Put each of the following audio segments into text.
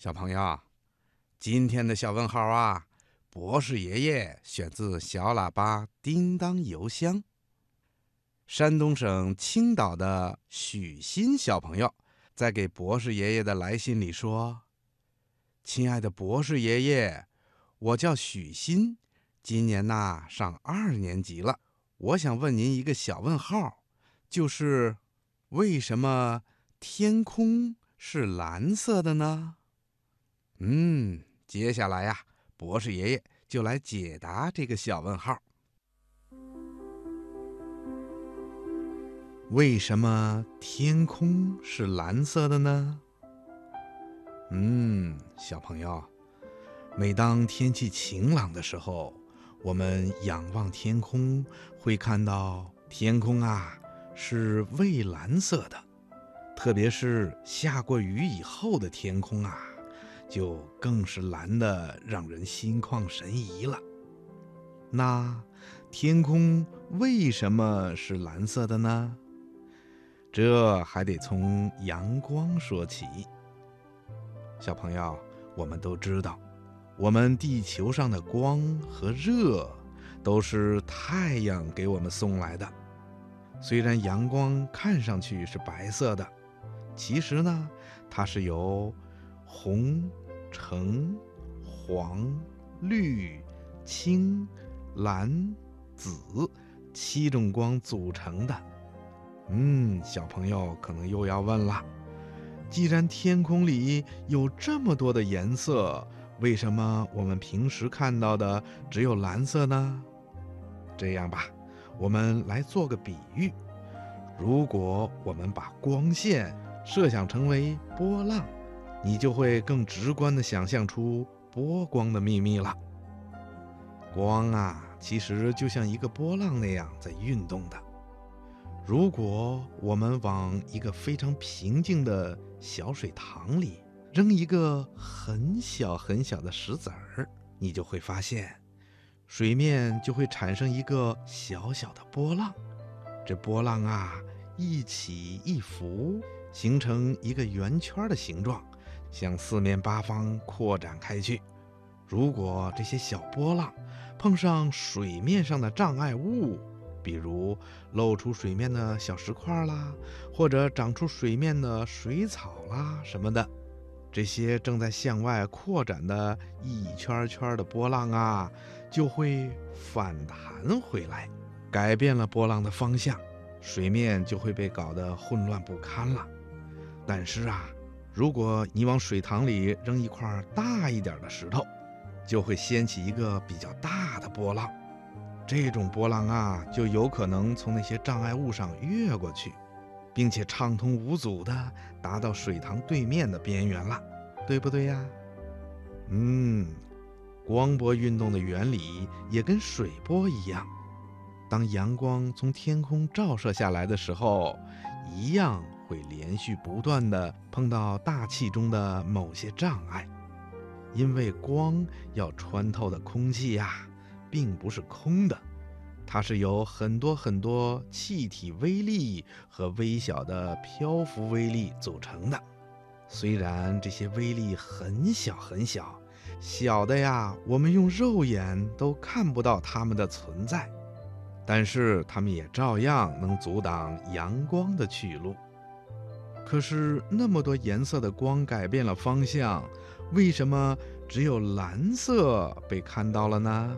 小朋友，今天的小问号啊，博士爷爷选自小喇叭叮当邮箱。山东省青岛的许昕小朋友在给博士爷爷的来信里说：“亲爱的博士爷爷，我叫许昕，今年呐上二年级了。我想问您一个小问号，就是为什么天空是蓝色的呢？”嗯，接下来呀，博士爷爷就来解答这个小问号：为什么天空是蓝色的呢？嗯，小朋友，每当天气晴朗的时候，我们仰望天空，会看到天空啊是蔚蓝色的，特别是下过雨以后的天空啊。就更是蓝的，让人心旷神怡了。那天空为什么是蓝色的呢？这还得从阳光说起。小朋友，我们都知道，我们地球上的光和热都是太阳给我们送来的。虽然阳光看上去是白色的，其实呢，它是由红。橙、黄、绿、青、蓝、紫七种光组成的。嗯，小朋友可能又要问了：既然天空里有这么多的颜色，为什么我们平时看到的只有蓝色呢？这样吧，我们来做个比喻：如果我们把光线设想成为波浪。你就会更直观地想象出波光的秘密了。光啊，其实就像一个波浪那样在运动的。如果我们往一个非常平静的小水塘里扔一个很小很小的石子儿，你就会发现，水面就会产生一个小小的波浪。这波浪啊，一起一伏，形成一个圆圈的形状。向四面八方扩展开去。如果这些小波浪碰上水面上的障碍物，比如露出水面的小石块啦，或者长出水面的水草啦什么的，这些正在向外扩展的一圈圈的波浪啊，就会反弹回来，改变了波浪的方向，水面就会被搞得混乱不堪了。但是啊。如果你往水塘里扔一块大一点的石头，就会掀起一个比较大的波浪。这种波浪啊，就有可能从那些障碍物上越过去，并且畅通无阻地达到水塘对面的边缘了，对不对呀？嗯，光波运动的原理也跟水波一样，当阳光从天空照射下来的时候，一样。会连续不断的碰到大气中的某些障碍，因为光要穿透的空气呀，并不是空的，它是由很多很多气体微粒和微小的漂浮微粒组成的。虽然这些微粒很小很小，小的呀，我们用肉眼都看不到它们的存在，但是它们也照样能阻挡阳光的去路。可是那么多颜色的光改变了方向，为什么只有蓝色被看到了呢？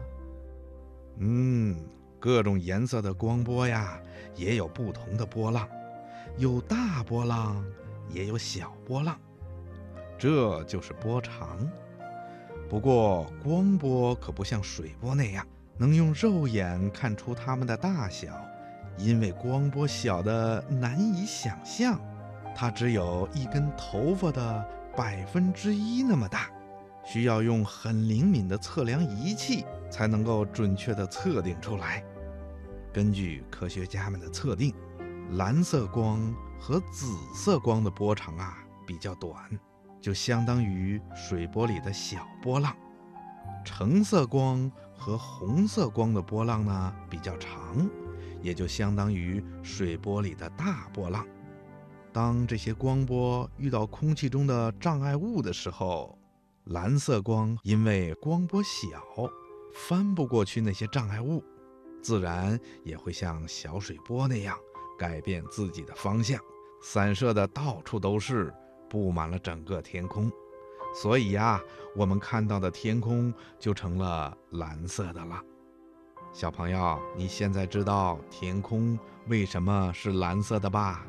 嗯，各种颜色的光波呀，也有不同的波浪，有大波浪，也有小波浪，这就是波长。不过光波可不像水波那样能用肉眼看出它们的大小，因为光波小的难以想象。它只有一根头发的百分之一那么大，需要用很灵敏的测量仪器才能够准确地测定出来。根据科学家们的测定，蓝色光和紫色光的波长啊比较短，就相当于水波里的小波浪；橙色光和红色光的波浪呢比较长，也就相当于水波里的大波浪。当这些光波遇到空气中的障碍物的时候，蓝色光因为光波小，翻不过去那些障碍物，自然也会像小水波那样改变自己的方向，散射的到处都是，布满了整个天空。所以呀，我们看到的天空就成了蓝色的了。小朋友，你现在知道天空为什么是蓝色的吧？